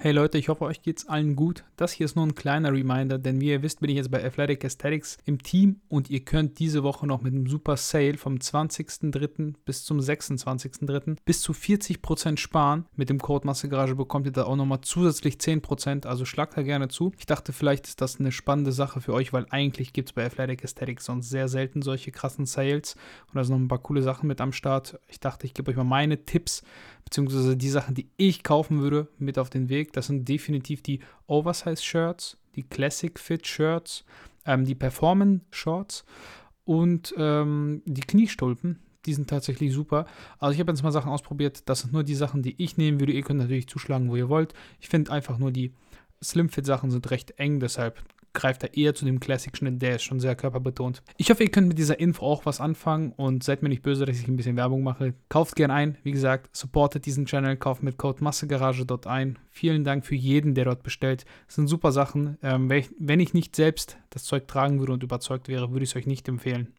Hey Leute, ich hoffe, euch geht's allen gut. Das hier ist nur ein kleiner Reminder, denn wie ihr wisst, bin ich jetzt bei Athletic Aesthetics im Team und ihr könnt diese Woche noch mit einem super Sale vom 20.03. bis zum 26.03. bis zu 40% sparen. Mit dem Code Massegarage bekommt ihr da auch nochmal zusätzlich 10%, also schlagt da gerne zu. Ich dachte, vielleicht ist das eine spannende Sache für euch, weil eigentlich gibt es bei Athletic Aesthetics sonst sehr selten solche krassen Sales und da sind noch ein paar coole Sachen mit am Start. Ich dachte, ich gebe euch mal meine Tipps, beziehungsweise die Sachen, die ich kaufen würde, mit auf den Weg. Das sind definitiv die Oversize-Shirts, die Classic Fit-Shirts, ähm, die Performance-Shorts und ähm, die Kniestulpen. Die sind tatsächlich super. Also ich habe jetzt mal Sachen ausprobiert. Das sind nur die Sachen, die ich nehmen würde. Ihr könnt natürlich zuschlagen, wo ihr wollt. Ich finde einfach nur die Slim-Fit-Sachen sind recht eng, deshalb greift er eher zu dem Classic-Schnitt, der ist schon sehr körperbetont. Ich hoffe, ihr könnt mit dieser Info auch was anfangen und seid mir nicht böse, dass ich ein bisschen Werbung mache. Kauft gern ein, wie gesagt, supportet diesen Channel, kauft mit Code Massegarage dort ein. Vielen Dank für jeden, der dort bestellt. Das sind super Sachen. Ähm, wenn, ich, wenn ich nicht selbst das Zeug tragen würde und überzeugt wäre, würde ich es euch nicht empfehlen.